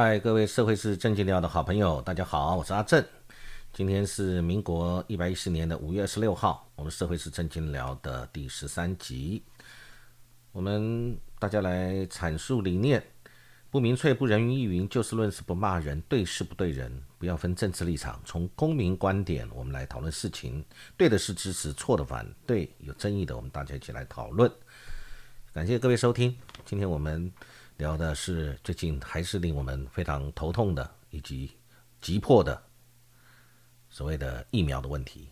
嗨，各位社会是正经聊的好朋友，大家好，我是阿正。今天是民国一百一十年的五月二十六号，我们社会是正经聊的第十三集。我们大家来阐述理念：不明粹，不人云亦云，就事论事，不骂人，对事不对人，不要分政治立场，从公民观点，我们来讨论事情。对的是支持，错的反对，有争议的，我们大家一起来讨论。感谢各位收听，今天我们。聊的是最近还是令我们非常头痛的以及急迫的所谓的疫苗的问题。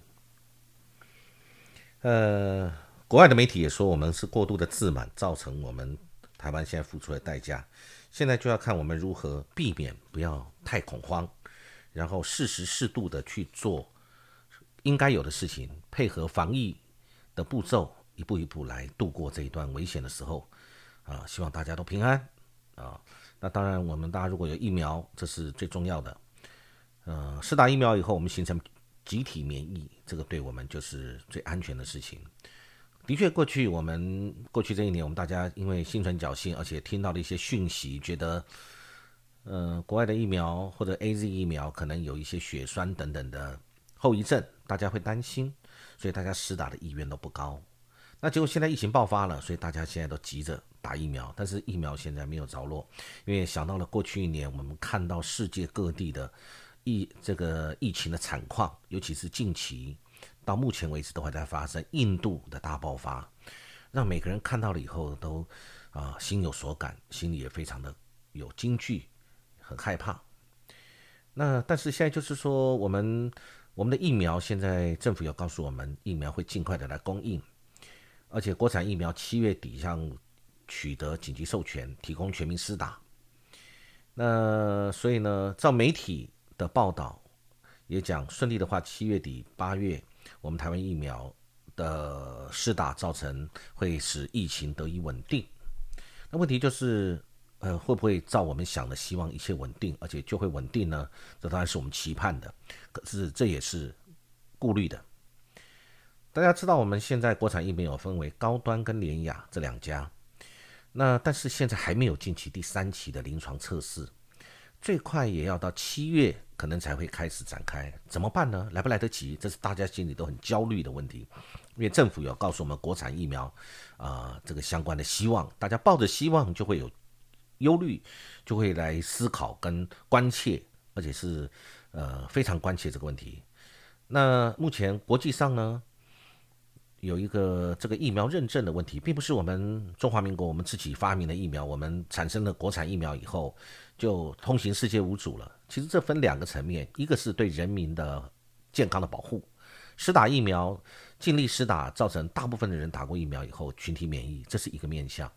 呃，国外的媒体也说我们是过度的自满，造成我们台湾现在付出的代价。现在就要看我们如何避免不要太恐慌，然后适时适度的去做应该有的事情，配合防疫的步骤，一步一步来度过这一段危险的时候。啊，希望大家都平安。啊，那当然，我们大家如果有疫苗，这是最重要的。呃，施打疫苗以后，我们形成集体免疫，这个对我们就是最安全的事情。的确，过去我们过去这一年，我们大家因为心存侥幸，而且听到了一些讯息，觉得，呃，国外的疫苗或者 A Z 疫苗可能有一些血栓等等的后遗症，大家会担心，所以大家施打的意愿都不高。那结果现在疫情爆发了，所以大家现在都急着。打疫苗，但是疫苗现在没有着落，因为想到了过去一年，我们看到世界各地的疫这个疫情的惨况，尤其是近期到目前为止都还在发生，印度的大爆发，让每个人看到了以后都啊心有所感，心里也非常的有惊惧，很害怕。那但是现在就是说，我们我们的疫苗现在政府有告诉我们，疫苗会尽快的来供应，而且国产疫苗七月底像。取得紧急授权，提供全民施打。那所以呢，照媒体的报道也讲，顺利的话，七月底、八月，我们台湾疫苗的施打造成会使疫情得以稳定。那问题就是，呃，会不会照我们想的，希望一切稳定，而且就会稳定呢？这当然是我们期盼的，可是这也是顾虑的。大家知道，我们现在国产疫苗有分为高端跟联雅这两家。那但是现在还没有进行第三期的临床测试，最快也要到七月可能才会开始展开，怎么办呢？来不来得及？这是大家心里都很焦虑的问题，因为政府有告诉我们国产疫苗啊这个相关的希望，大家抱着希望就会有忧虑，就会来思考跟关切，而且是呃非常关切这个问题。那目前国际上呢？有一个这个疫苗认证的问题，并不是我们中华民国我们自己发明的疫苗，我们产生了国产疫苗以后就通行世界无阻了。其实这分两个层面，一个是对人民的健康的保护，施打疫苗尽力施打，造成大部分的人打过疫苗以后群体免疫，这是一个面向；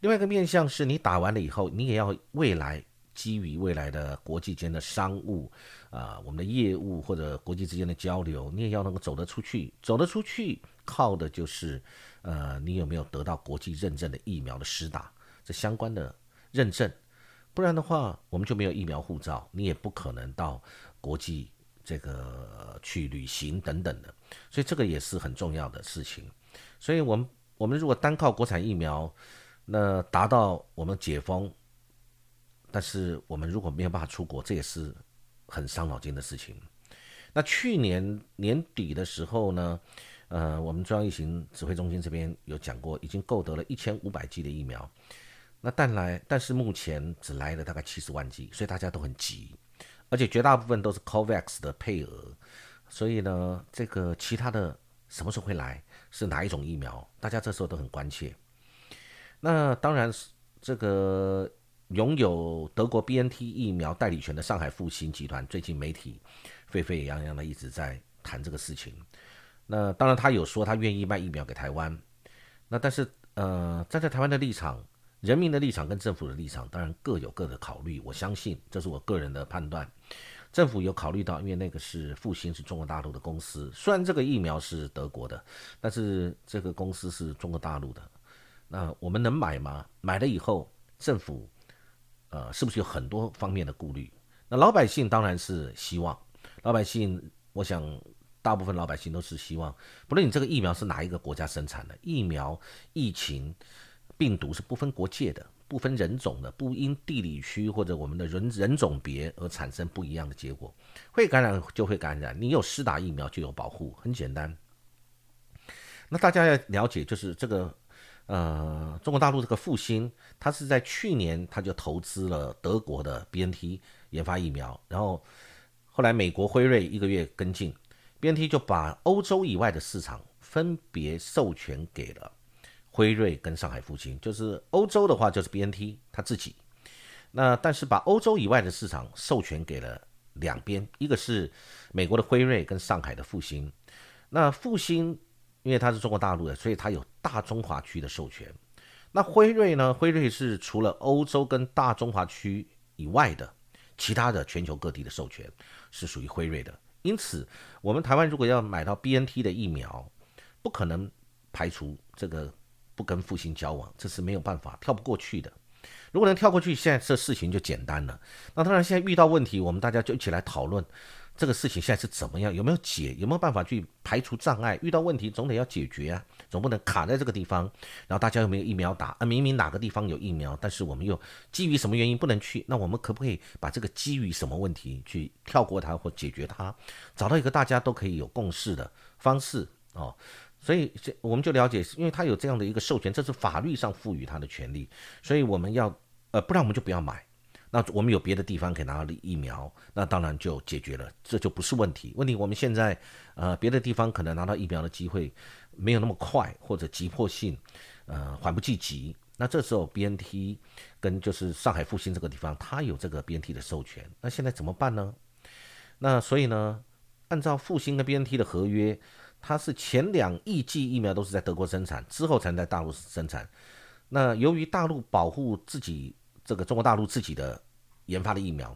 另外一个面向是你打完了以后，你也要未来基于未来的国际间的商务啊，我们的业务或者国际之间的交流，你也要能够走得出去，走得出去。靠的就是，呃，你有没有得到国际认证的疫苗的施打这相关的认证，不然的话，我们就没有疫苗护照，你也不可能到国际这个去旅行等等的，所以这个也是很重要的事情。所以，我们我们如果单靠国产疫苗，那达到我们解封，但是我们如果没有办法出国，这也是很伤脑筋的事情。那去年年底的时候呢？呃，我们中央疫情指挥中心这边有讲过，已经购得了一千五百剂的疫苗。那但来，但是目前只来了大概七十万剂，所以大家都很急，而且绝大部分都是 COVAX 的配额。所以呢，这个其他的什么时候会来，是哪一种疫苗，大家这时候都很关切。那当然，这个拥有德国 BNT 疫苗代理权的上海复星集团，最近媒体沸沸扬扬的一直在谈这个事情。那当然，他有说他愿意卖疫苗给台湾。那但是，呃，站在台湾的立场、人民的立场跟政府的立场，当然各有各的考虑。我相信，这是我个人的判断。政府有考虑到，因为那个是复兴是中国大陆的公司，虽然这个疫苗是德国的，但是这个公司是中国大陆的。那我们能买吗？买了以后，政府呃，是不是有很多方面的顾虑？那老百姓当然是希望，老百姓，我想。大部分老百姓都是希望，不论你这个疫苗是哪一个国家生产的，疫苗、疫情、病毒是不分国界的，不分人种的，不因地理区或者我们的人人种别而产生不一样的结果。会感染就会感染，你有施打疫苗就有保护，很简单。那大家要了解，就是这个呃，中国大陆这个复兴，它是在去年它就投资了德国的 BNT 研发疫苗，然后后来美国辉瑞一个月跟进，BNT 就把欧洲以外的市场分别授权给了。辉瑞跟上海复兴，就是欧洲的话就是 B N T 他自己，那但是把欧洲以外的市场授权给了两边，一个是美国的辉瑞跟上海的复兴。那复兴因为它是中国大陆的，所以它有大中华区的授权。那辉瑞呢？辉瑞是除了欧洲跟大中华区以外的其他的全球各地的授权是属于辉瑞的。因此，我们台湾如果要买到 B N T 的疫苗，不可能排除这个。不跟复兴交往，这是没有办法跳不过去的。如果能跳过去，现在这事情就简单了。那当然，现在遇到问题，我们大家就一起来讨论这个事情现在是怎么样，有没有解，有没有办法去排除障碍。遇到问题总得要解决啊，总不能卡在这个地方。然后大家又没有疫苗打啊，明明哪个地方有疫苗，但是我们又基于什么原因不能去？那我们可不可以把这个基于什么问题去跳过它或解决它，找到一个大家都可以有共识的方式哦？所以，这我们就了解，因为他有这样的一个授权，这是法律上赋予他的权利，所以我们要，呃，不然我们就不要买。那我们有别的地方可以拿到疫苗，那当然就解决了，这就不是问题。问题我们现在，呃，别的地方可能拿到疫苗的机会没有那么快，或者急迫性，呃，缓不济急。那这时候 B N T 跟就是上海复兴这个地方，它有这个 B N T 的授权，那现在怎么办呢？那所以呢，按照复兴跟 B N T 的合约。它是前两亿剂疫苗都是在德国生产，之后才在大陆生产。那由于大陆保护自己这个中国大陆自己的研发的疫苗，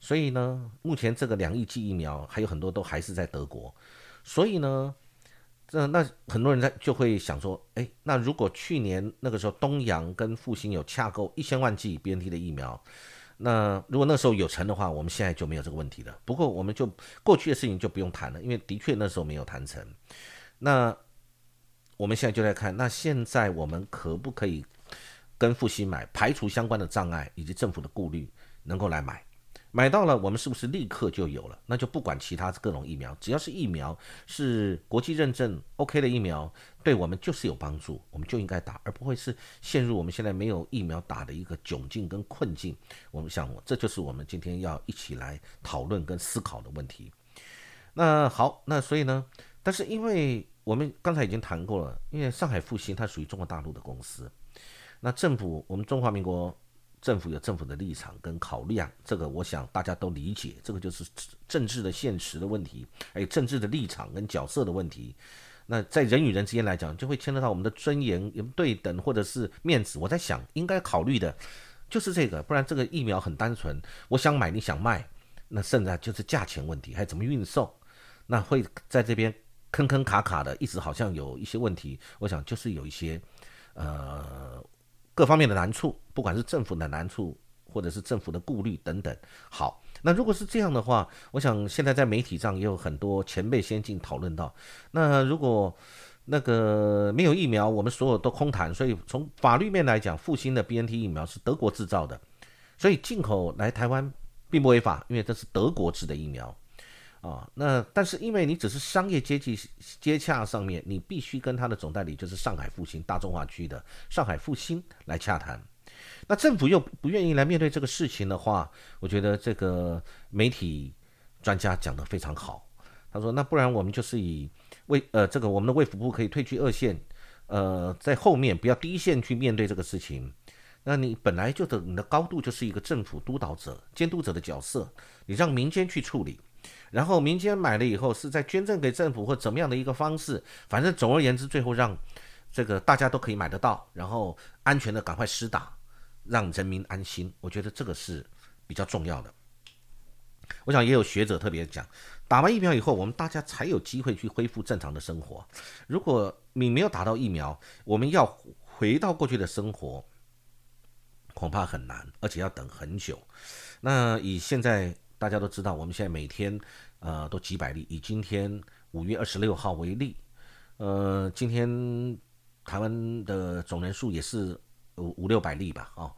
所以呢，目前这个两亿剂疫苗还有很多都还是在德国。所以呢，这那很多人在就会想说，哎，那如果去年那个时候东阳跟复兴有洽购一千万剂 BNT 的疫苗。那如果那时候有成的话，我们现在就没有这个问题了。不过我们就过去的事情就不用谈了，因为的确那时候没有谈成。那我们现在就在看，那现在我们可不可以跟复兴买，排除相关的障碍以及政府的顾虑，能够来买？买到了，我们是不是立刻就有了？那就不管其他各种疫苗，只要是疫苗是国际认证 OK 的疫苗，对我们就是有帮助，我们就应该打，而不会是陷入我们现在没有疫苗打的一个窘境跟困境。我们想，这就是我们今天要一起来讨论跟思考的问题。那好，那所以呢？但是因为我们刚才已经谈过了，因为上海复兴它属于中国大陆的公司，那政府我们中华民国。政府有政府的立场跟考量，这个我想大家都理解，这个就是政治的现实的问题，还有政治的立场跟角色的问题。那在人与人之间来讲，就会牵扯到我们的尊严对等或者是面子。我在想，应该考虑的就是这个，不然这个疫苗很单纯，我想买你想卖，那剩下就是价钱问题，还怎么运送，那会在这边坑坑卡卡的，一直好像有一些问题。我想就是有一些呃。各方面的难处，不管是政府的难处，或者是政府的顾虑等等。好，那如果是这样的话，我想现在在媒体上也有很多前辈先进讨论到，那如果那个没有疫苗，我们所有都空谈。所以从法律面来讲，复兴的 BNT 疫苗是德国制造的，所以进口来台湾并不违法，因为这是德国制的疫苗。啊，那但是因为你只是商业接济接洽上面，你必须跟他的总代理就是上海复兴大中华区的上海复兴来洽谈。那政府又不愿意来面对这个事情的话，我觉得这个媒体专家讲得非常好。他说，那不然我们就是以卫呃这个我们的卫福部可以退居二线，呃在后面不要第一线去面对这个事情。那你本来就的你的高度就是一个政府督导者、监督者的角色，你让民间去处理。然后民间买了以后，是在捐赠给政府或怎么样的一个方式，反正总而言之，最后让这个大家都可以买得到，然后安全的赶快施打，让人民安心。我觉得这个是比较重要的。我想也有学者特别讲，打完疫苗以后，我们大家才有机会去恢复正常的生活。如果你没有打到疫苗，我们要回到过去的生活，恐怕很难，而且要等很久。那以现在。大家都知道，我们现在每天，呃，都几百例。以今天五月二十六号为例，呃，今天台湾的总人数也是五五六百例吧，哦，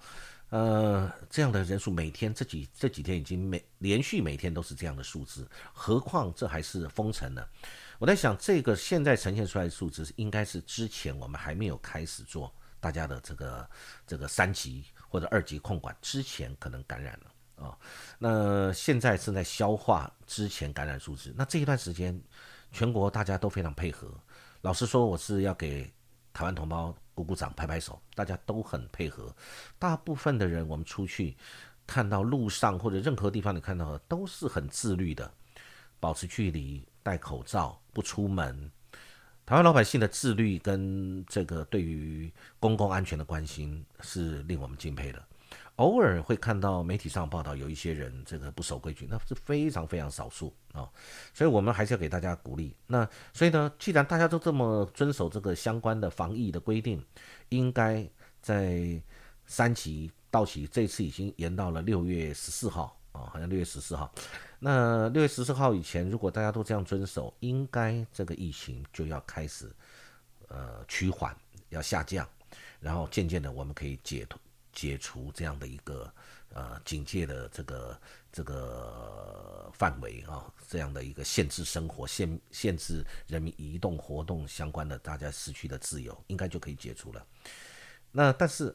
呃，这样的人数每天这几这几天已经每连续每天都是这样的数字，何况这还是封城呢？我在想，这个现在呈现出来的数字应该是之前我们还没有开始做大家的这个这个三级或者二级控管之前可能感染了。啊，那现在正在消化之前感染数字。那这一段时间，全国大家都非常配合。老实说，我是要给台湾同胞鼓鼓掌、拍拍手，大家都很配合。大部分的人，我们出去看到路上或者任何地方你看到的，都是很自律的，保持距离、戴口罩、不出门。台湾老百姓的自律跟这个对于公共安全的关心，是令我们敬佩的。偶尔会看到媒体上报道有一些人这个不守规矩，那是非常非常少数啊，所以我们还是要给大家鼓励。那所以呢，既然大家都这么遵守这个相关的防疫的规定，应该在三级到期，这次已经延到了六月十四号啊，好像六月十四号。那六月十四号以前，如果大家都这样遵守，应该这个疫情就要开始呃趋缓，要下降，然后渐渐的我们可以解脱。解除这样的一个呃警戒的这个这个范围啊，这样的一个限制生活、限限制人民移动活动相关的大家失去的自由，应该就可以解除了。那但是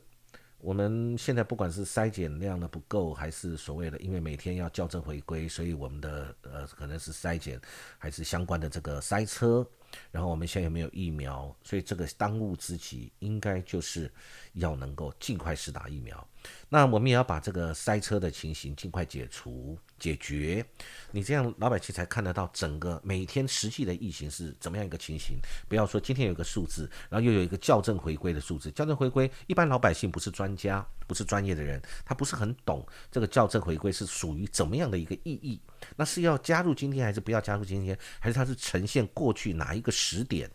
我们现在不管是筛检量的不够，还是所谓的因为每天要校正回归，所以我们的呃可能是筛检还是相关的这个塞车。然后我们现在有没有疫苗？所以这个当务之急应该就是要能够尽快施打疫苗。那我们也要把这个塞车的情形尽快解除。解决，你这样老百姓才看得到整个每天实际的疫情是怎么样一个情形。不要说今天有个数字，然后又有一个校正回归的数字。校正回归，一般老百姓不是专家，不是专业的人，他不是很懂这个校正回归是属于怎么样的一个意义。那是要加入今天，还是不要加入今天？还是它是呈现过去哪一个时点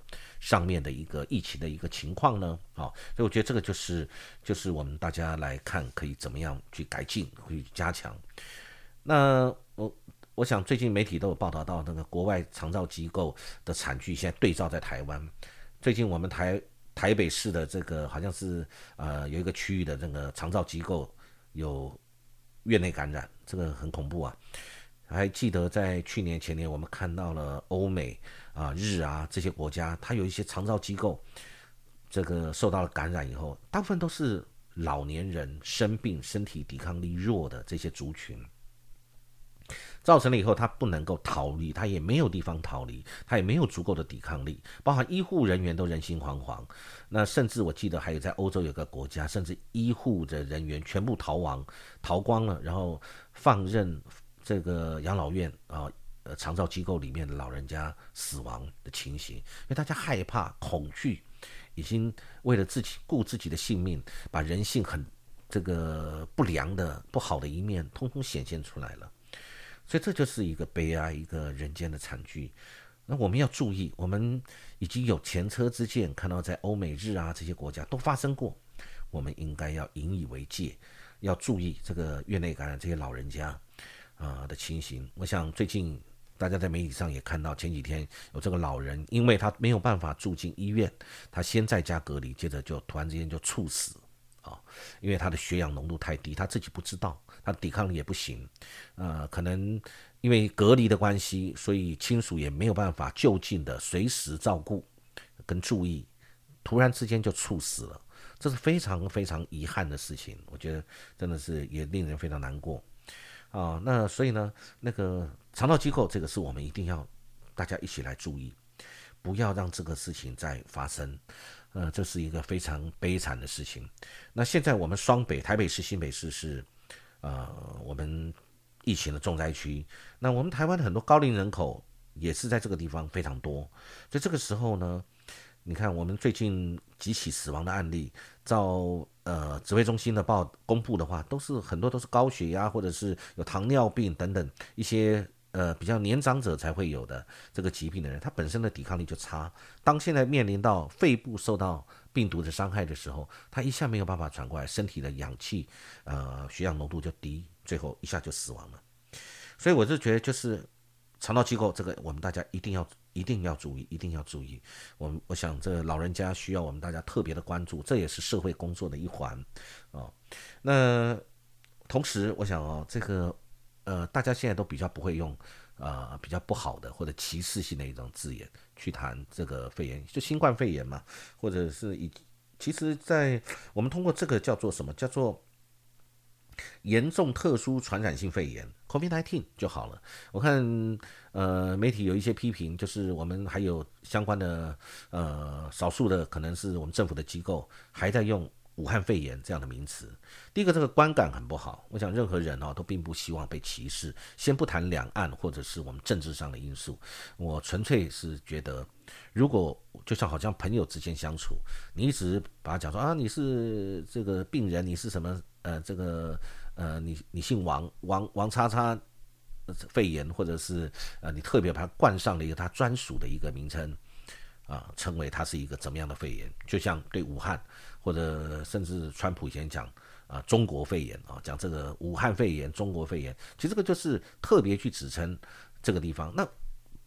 上面的一个疫情的一个情况呢？啊，所以我觉得这个就是就是我们大家来看可以怎么样去改进，去加强。那我我想最近媒体都有报道到那个国外长照机构的惨剧，现在对照在台湾。最近我们台台北市的这个好像是呃有一个区域的那个长照机构有院内感染，这个很恐怖啊。还记得在去年前年我们看到了欧美啊日啊这些国家，它有一些长照机构这个受到了感染以后，大部分都是老年人生病、身体抵抗力弱的这些族群。造成了以后，他不能够逃离，他也没有地方逃离，他也没有足够的抵抗力，包含医护人员都人心惶惶。那甚至我记得还有在欧洲有个国家，甚至医护的人员全部逃亡，逃光了，然后放任这个养老院啊，呃长照机构里面的老人家死亡的情形，因为大家害怕、恐惧，已经为了自己顾自己的性命，把人性很这个不良的、不好的一面，通通显现出来了。所以这就是一个悲哀，一个人间的惨剧。那我们要注意，我们已经有前车之鉴，看到在欧美日啊这些国家都发生过，我们应该要引以为戒，要注意这个院内感染这些老人家啊的情形。我想最近大家在媒体上也看到，前几天有这个老人，因为他没有办法住进医院，他先在家隔离，接着就突然之间就猝死啊，因为他的血氧浓度太低，他自己不知道。他抵抗力也不行，呃，可能因为隔离的关系，所以亲属也没有办法就近的随时照顾跟注意，突然之间就猝死了，这是非常非常遗憾的事情。我觉得真的是也令人非常难过啊。那所以呢，那个肠道机构这个是我们一定要大家一起来注意，不要让这个事情再发生。呃，这是一个非常悲惨的事情。那现在我们双北台北市、新北市是。呃，我们疫情的重灾区，那我们台湾的很多高龄人口也是在这个地方非常多，所以这个时候呢，你看我们最近几起死亡的案例，照呃指挥中心的报公布的话，都是很多都是高血压或者是有糖尿病等等一些呃比较年长者才会有的这个疾病的人，他本身的抵抗力就差，当现在面临到肺部受到。病毒的伤害的时候，他一下没有办法传过来，身体的氧气，呃，血氧浓度就低，最后一下就死亡了。所以我就觉得，就是肠道机构这个，我们大家一定要一定要注意，一定要注意。我我想这老人家需要我们大家特别的关注，这也是社会工作的一环啊。那同时，我想哦，这个呃，大家现在都比较不会用呃比较不好的或者歧视性的一种字眼去谈这个肺炎，就新冠肺炎嘛，或者是以其实，在我们通过这个叫做什么叫做。严重特殊传染性肺炎 （COVID-19） 就好了。我看，呃，媒体有一些批评，就是我们还有相关的，呃，少数的可能是我们政府的机构还在用“武汉肺炎”这样的名词。第一个，这个观感很不好。我想，任何人哦都并不希望被歧视。先不谈两岸或者是我们政治上的因素，我纯粹是觉得，如果就像好像朋友之间相处，你一直把他讲说啊，你是这个病人，你是什么？呃，这个呃，你你姓王，王王叉叉肺炎，或者是呃，你特别把它冠上了一个他专属的一个名称啊，称为它是一个怎么样的肺炎？就像对武汉，或者甚至川普以前讲啊，中国肺炎啊，讲这个武汉肺炎、中国肺炎，其实这个就是特别去指称这个地方。那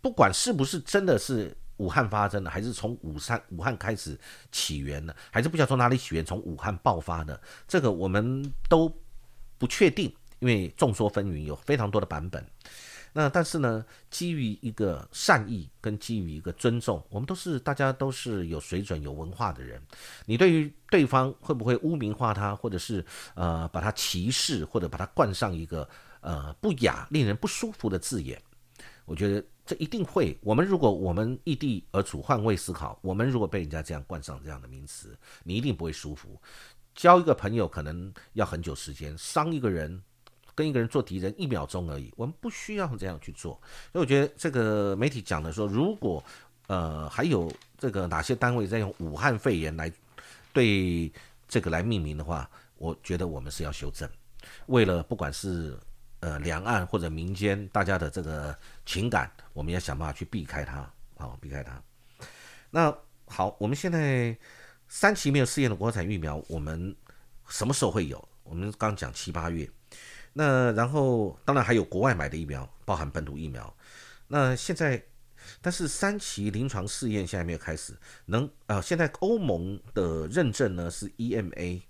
不管是不是真的是。武汉发生的，还是从武汉武汉开始起源的，还是不晓得从哪里起源，从武汉爆发的，这个我们都不确定，因为众说纷纭，有非常多的版本。那但是呢，基于一个善意跟基于一个尊重，我们都是大家都是有水准、有文化的人。你对于对方会不会污名化他，或者是呃把他歧视，或者把他冠上一个呃不雅、令人不舒服的字眼？我觉得。这一定会。我们如果我们异地而处，换位思考，我们如果被人家这样冠上这样的名词，你一定不会舒服。交一个朋友可能要很久时间，伤一个人，跟一个人做敌人一秒钟而已。我们不需要这样去做。所以我觉得这个媒体讲的说，如果呃还有这个哪些单位在用武汉肺炎来对这个来命名的话，我觉得我们是要修正。为了不管是呃，两岸或者民间大家的这个情感，我们要想办法去避开它，好避开它。那好，我们现在三期没有试验的国产疫苗，我们什么时候会有？我们刚讲七八月。那然后当然还有国外买的疫苗，包含本土疫苗。那现在，但是三期临床试验现在没有开始。能啊，现在欧盟的认证呢是 EMA，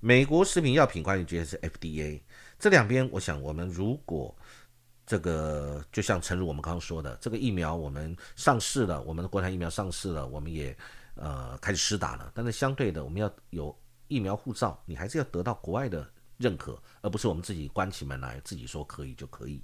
美国食品药品管理局是 FDA。这两边，我想我们如果这个就像诚如我们刚刚说的，这个疫苗我们上市了，我们的国产疫苗上市了，我们也呃开始施打了。但是相对的，我们要有疫苗护照，你还是要得到国外的认可，而不是我们自己关起门来自己说可以就可以。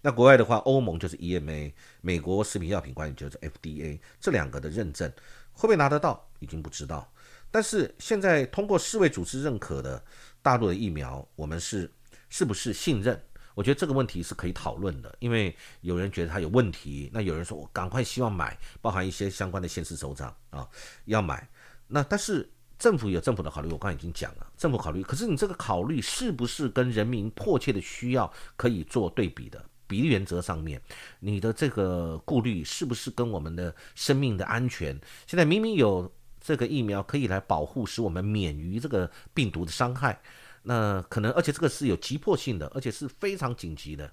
那国外的话，欧盟就是 EMA，美国食品药品管理局就是 FDA，这两个的认证会不会拿得到，已经不知道。但是现在通过世卫组织认可的大陆的疫苗，我们是。是不是信任？我觉得这个问题是可以讨论的，因为有人觉得它有问题，那有人说我赶快希望买，包含一些相关的县市首长啊要买。那但是政府有政府的考虑，我刚才已经讲了，政府考虑，可是你这个考虑是不是跟人民迫切的需要可以做对比的？比例原则上面，你的这个顾虑是不是跟我们的生命的安全？现在明明有这个疫苗可以来保护，使我们免于这个病毒的伤害。那可能，而且这个是有急迫性的，而且是非常紧急的。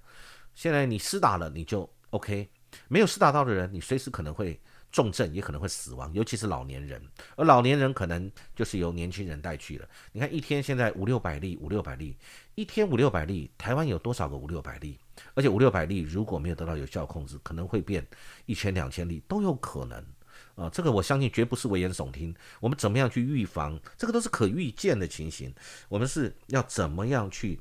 现在你施打了，你就 OK；没有施打到的人，你随时可能会重症，也可能会死亡，尤其是老年人。而老年人可能就是由年轻人带去了。你看，一天现在五六百例，五六百例，一天五六百例，台湾有多少个五六百例？而且五六百例如果没有得到有效控制，可能会变一千两千例都有可能。啊，这个我相信绝不是危言耸听。我们怎么样去预防？这个都是可预见的情形。我们是要怎么样去？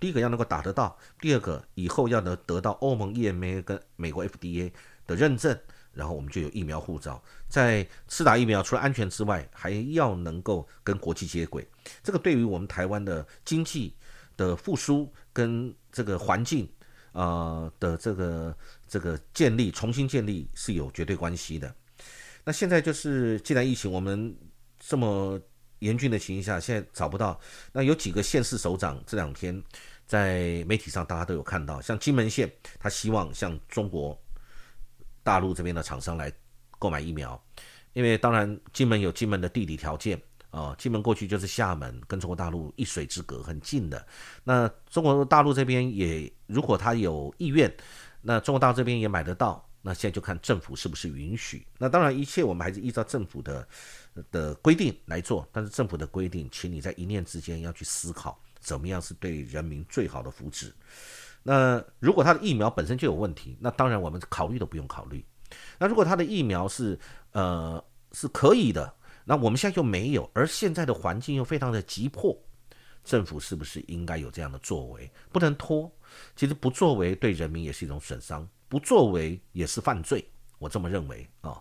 第一个要能够打得到，第二个以后要能得到欧盟 EMA 跟美国 FDA 的认证，然后我们就有疫苗护照。在次打疫苗，除了安全之外，还要能够跟国际接轨。这个对于我们台湾的经济的复苏跟这个环境啊的这个这个建立、重新建立是有绝对关系的。那现在就是，既然疫情我们这么严峻的情况下，现在找不到，那有几个县市首长这两天在媒体上大家都有看到，像金门县，他希望向中国大陆这边的厂商来购买疫苗，因为当然金门有金门的地理条件啊，金门过去就是厦门，跟中国大陆一水之隔，很近的。那中国大陆这边也如果他有意愿，那中国大陆这边也买得到。那现在就看政府是不是允许。那当然，一切我们还是依照政府的的规定来做。但是政府的规定，请你在一念之间要去思考，怎么样是对人民最好的福祉。那如果他的疫苗本身就有问题，那当然我们考虑都不用考虑。那如果他的疫苗是呃是可以的，那我们现在又没有，而现在的环境又非常的急迫，政府是不是应该有这样的作为？不能拖。其实不作为对人民也是一种损伤，不作为也是犯罪，我这么认为啊。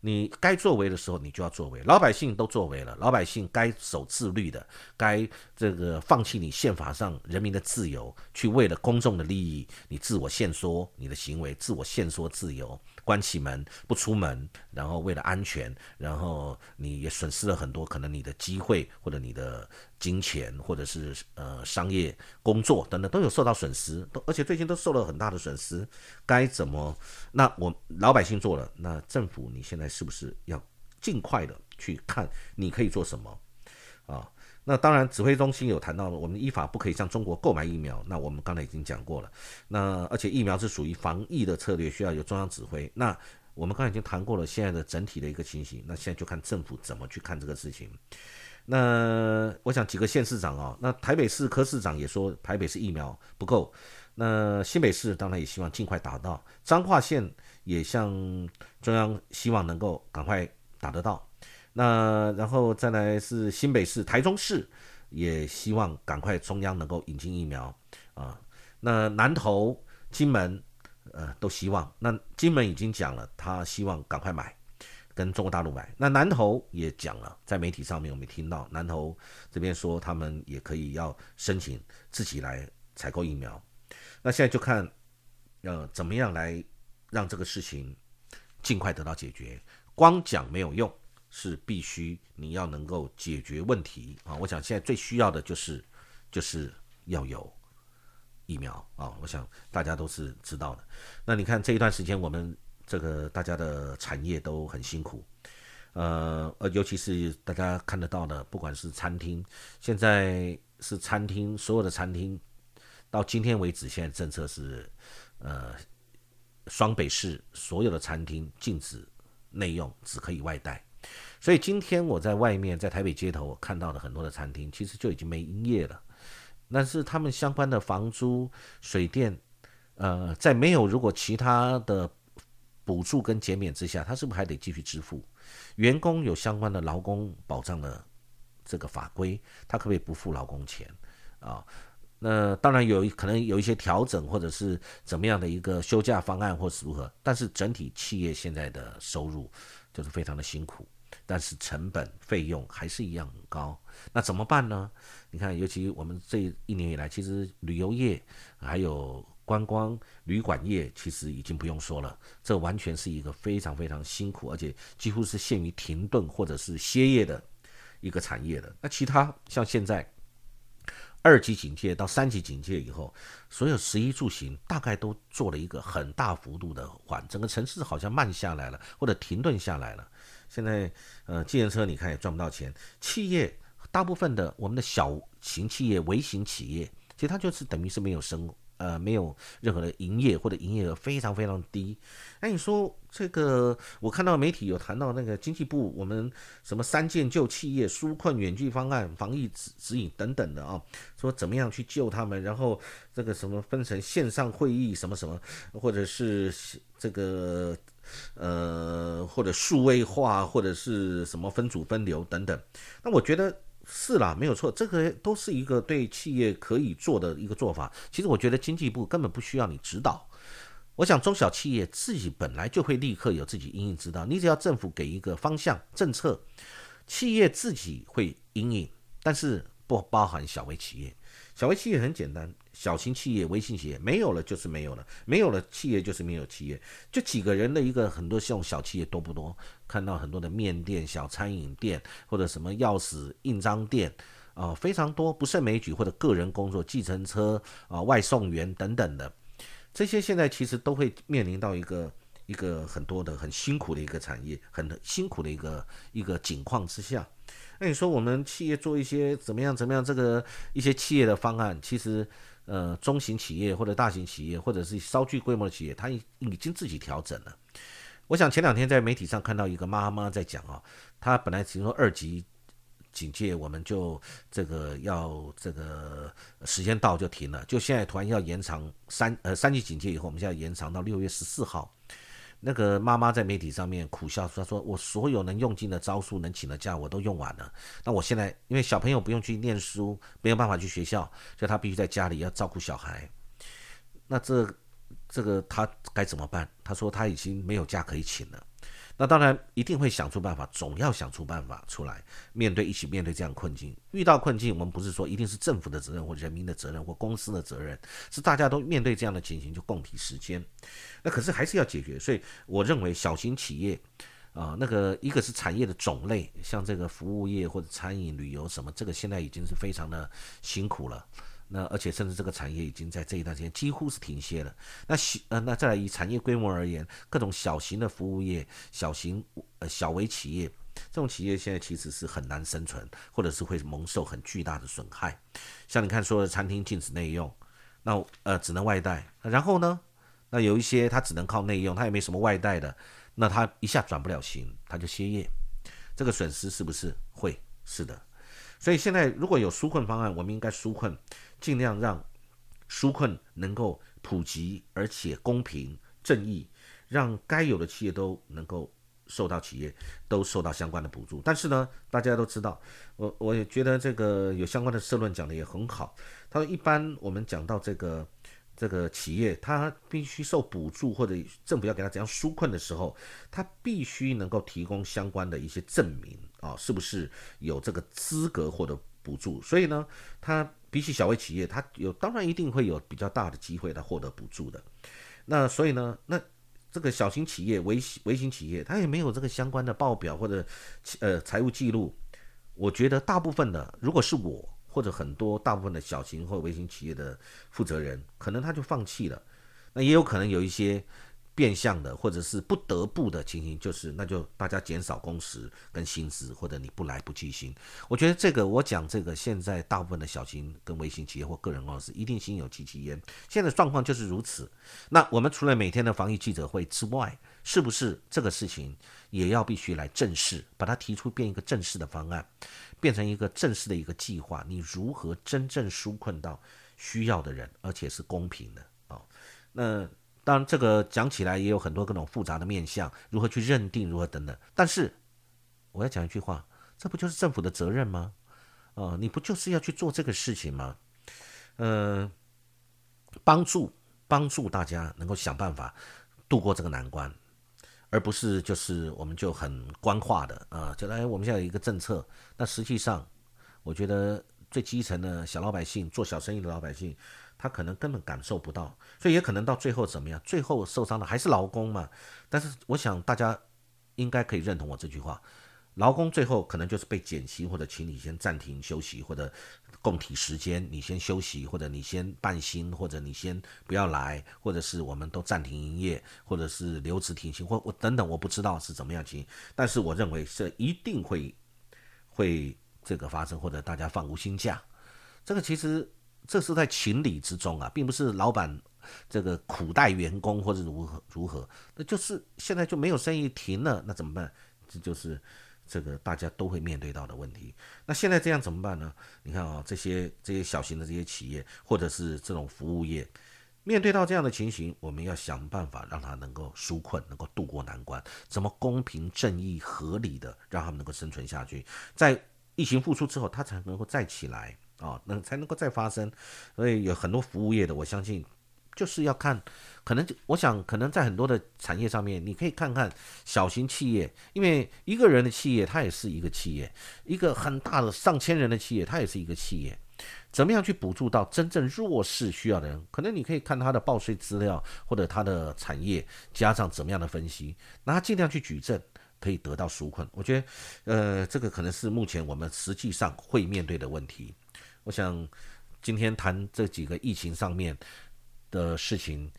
你该作为的时候，你就要作为。老百姓都作为了，老百姓该守自律的，该这个放弃你宪法上人民的自由，去为了公众的利益，你自我限缩你的行为，自我限缩自由。关起门不出门，然后为了安全，然后你也损失了很多可能你的机会或者你的金钱或者是呃商业工作等等都有受到损失，都而且最近都受了很大的损失，该怎么？那我老百姓做了，那政府你现在是不是要尽快的去看你可以做什么啊？那当然，指挥中心有谈到，我们依法不可以向中国购买疫苗。那我们刚才已经讲过了。那而且疫苗是属于防疫的策略，需要由中央指挥。那我们刚才已经谈过了现在的整体的一个情形。那现在就看政府怎么去看这个事情。那我想几个县市长啊，那台北市科市长也说台北市疫苗不够。那新北市当然也希望尽快打到。彰化县也向中央希望能够赶快打得到。那然后再来是新北市、台中市，也希望赶快中央能够引进疫苗啊。那南投、金门，呃，都希望。那金门已经讲了，他希望赶快买，跟中国大陆买。那南投也讲了，在媒体上面我们听到南投这边说，他们也可以要申请自己来采购疫苗。那现在就看，呃，怎么样来让这个事情尽快得到解决。光讲没有用。是必须你要能够解决问题啊！我想现在最需要的就是，就是要有疫苗啊！我想大家都是知道的。那你看这一段时间，我们这个大家的产业都很辛苦，呃呃，尤其是大家看得到的，不管是餐厅，现在是餐厅，所有的餐厅到今天为止，现在政策是，呃，双北市所有的餐厅禁止内用，只可以外带。所以今天我在外面，在台北街头，我看到的很多的餐厅，其实就已经没营业了。但是他们相关的房租、水电，呃，在没有如果其他的补助跟减免之下，他是不是还得继续支付？员工有相关的劳工保障的这个法规，他可不可以不付劳工钱啊？那当然有可能有一些调整，或者是怎么样的一个休假方案，或是如何。但是整体企业现在的收入就是非常的辛苦。但是成本费用还是一样很高，那怎么办呢？你看，尤其我们这一年以来，其实旅游业还有观光旅馆业，其实已经不用说了，这完全是一个非常非常辛苦，而且几乎是陷于停顿或者是歇业的一个产业的。那其他像现在二级警戒到三级警戒以后，所有十一住行大概都做了一个很大幅度的缓，整个城市好像慢下来了，或者停顿下来了。现在，呃，计程车你看也赚不到钱。企业大部分的我们的小型企业、微型企业，其实它就是等于是没有生，呃，没有任何的营业或者营业额非常非常低。那你说这个，我看到媒体有谈到那个经济部，我们什么三件救企业、纾困远距方案、防疫指指引等等的啊，说怎么样去救他们，然后这个什么分成线上会议什么什么，或者是这个。呃，或者数位化，或者是什么分组分流等等，那我觉得是啦，没有错，这个都是一个对企业可以做的一个做法。其实我觉得经济部根本不需要你指导，我想中小企业自己本来就会立刻有自己应应指导，你只要政府给一个方向政策，企业自己会应应，但是不包含小微企业。小微企业很简单，小型企业、微型企业没有了就是没有了，没有了企业就是没有企业，就几个人的一个很多这种小企业多不多？看到很多的面店、小餐饮店或者什么钥匙印章店啊，非常多，不胜枚举。或者个人工作、计程车啊、外送员等等的，这些现在其实都会面临到一个一个很多的很辛苦的一个产业，很辛苦的一个一个境况之下。那你说我们企业做一些怎么样怎么样？这个一些企业的方案，其实呃中型企业或者大型企业或者是稍具规模的企业，它已已经自己调整了。我想前两天在媒体上看到一个妈妈在讲啊，她本来听说二级警戒我们就这个要这个时间到就停了，就现在突然要延长三呃三级警戒以后，我们现在延长到六月十四号。那个妈妈在媒体上面苦笑说：“她说我所有能用尽的招数，能请的假我都用完了。那我现在因为小朋友不用去念书，没有办法去学校，所以她必须在家里要照顾小孩。那这这个她该怎么办？她说她已经没有假可以请了。”那当然一定会想出办法，总要想出办法出来面对，一起面对这样困境。遇到困境，我们不是说一定是政府的责任或人民的责任或公司的责任，是大家都面对这样的情形就共体时间。那可是还是要解决，所以我认为小型企业啊，那个一个是产业的种类，像这个服务业或者餐饮、旅游什么，这个现在已经是非常的辛苦了。那而且甚至这个产业已经在这一段时间几乎是停歇了。那小呃那再来以产业规模而言，各种小型的服务业、小型呃小微企业，这种企业现在其实是很难生存，或者是会蒙受很巨大的损害。像你看说的餐厅禁止内用，那呃只能外带。然后呢，那有一些它只能靠内用，它也没什么外带的，那它一下转不了型，它就歇业。这个损失是不是会？是的。所以现在如果有纾困方案，我们应该纾困。尽量让纾困能够普及，而且公平正义，让该有的企业都能够受到企业都受到相关的补助。但是呢，大家都知道，我我也觉得这个有相关的社论讲的也很好。他说，一般我们讲到这个这个企业，它必须受补助或者政府要给他怎样纾困的时候，他必须能够提供相关的一些证明啊，是不是有这个资格获得补助？所以呢，他。比起小微企业，它有当然一定会有比较大的机会来获得补助的。那所以呢，那这个小型企业、微微型企业，它也没有这个相关的报表或者呃财务记录。我觉得大部分的，如果是我或者很多大部分的小型或微型企业的负责人，可能他就放弃了。那也有可能有一些。变相的，或者是不得不的情形，就是那就大家减少工时跟薪资，或者你不来不计薪。我觉得这个我讲这个，现在大部分的小型跟微型企业或个人公司一定心有戚戚焉。现在状况就是如此。那我们除了每天的防疫记者会之外，是不是这个事情也要必须来正视，把它提出变一个正式的方案，变成一个正式的一个计划？你如何真正纾困到需要的人，而且是公平的啊？那。当然，这个讲起来也有很多各种复杂的面向，如何去认定，如何等等。但是我要讲一句话，这不就是政府的责任吗？哦，你不就是要去做这个事情吗？呃，帮助帮助大家能够想办法度过这个难关，而不是就是我们就很官话的啊，觉得哎，我们现在有一个政策，那实际上我觉得最基层的小老百姓，做小生意的老百姓。他可能根本感受不到，所以也可能到最后怎么样？最后受伤的还是劳工嘛。但是我想大家应该可以认同我这句话：劳工最后可能就是被减薪，或者请你先暂停休息，或者供体时间，你先休息，或者你先半薪，或者你先不要来，或者是我们都暂停营业，或者是留职停薪，或我等等，我不知道是怎么样情。但是我认为是一定会会这个发生，或者大家放无薪假。这个其实。这是在情理之中啊，并不是老板这个苦待员工或者如何如何，那就是现在就没有生意停了，那怎么办？这就是这个大家都会面对到的问题。那现在这样怎么办呢？你看啊，这些这些小型的这些企业或者是这种服务业，面对到这样的情形，我们要想办法让他能够纾困，能够渡过难关，怎么公平正义合理的让他们能够生存下去，在疫情复苏之后，他才能够再起来。啊，能才能够再发生，所以有很多服务业的，我相信就是要看，可能就我想，可能在很多的产业上面，你可以看看小型企业，因为一个人的企业，它也是一个企业；一个很大的上千人的企业，它也是一个企业。怎么样去补助到真正弱势需要的人？可能你可以看他的报税资料，或者他的产业，加上怎么样的分析，那他尽量去举证，可以得到纾困。我觉得，呃，这个可能是目前我们实际上会面对的问题。我想今天谈这几个疫情上面的事情，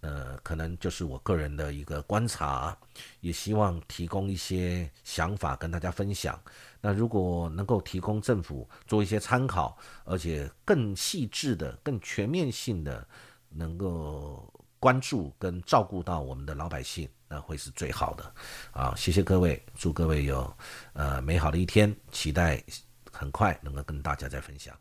呃，可能就是我个人的一个观察，也希望提供一些想法跟大家分享。那如果能够提供政府做一些参考，而且更细致的、更全面性的，能够关注跟照顾到我们的老百姓，那会是最好的。啊，谢谢各位，祝各位有呃美好的一天，期待很快能够跟大家再分享。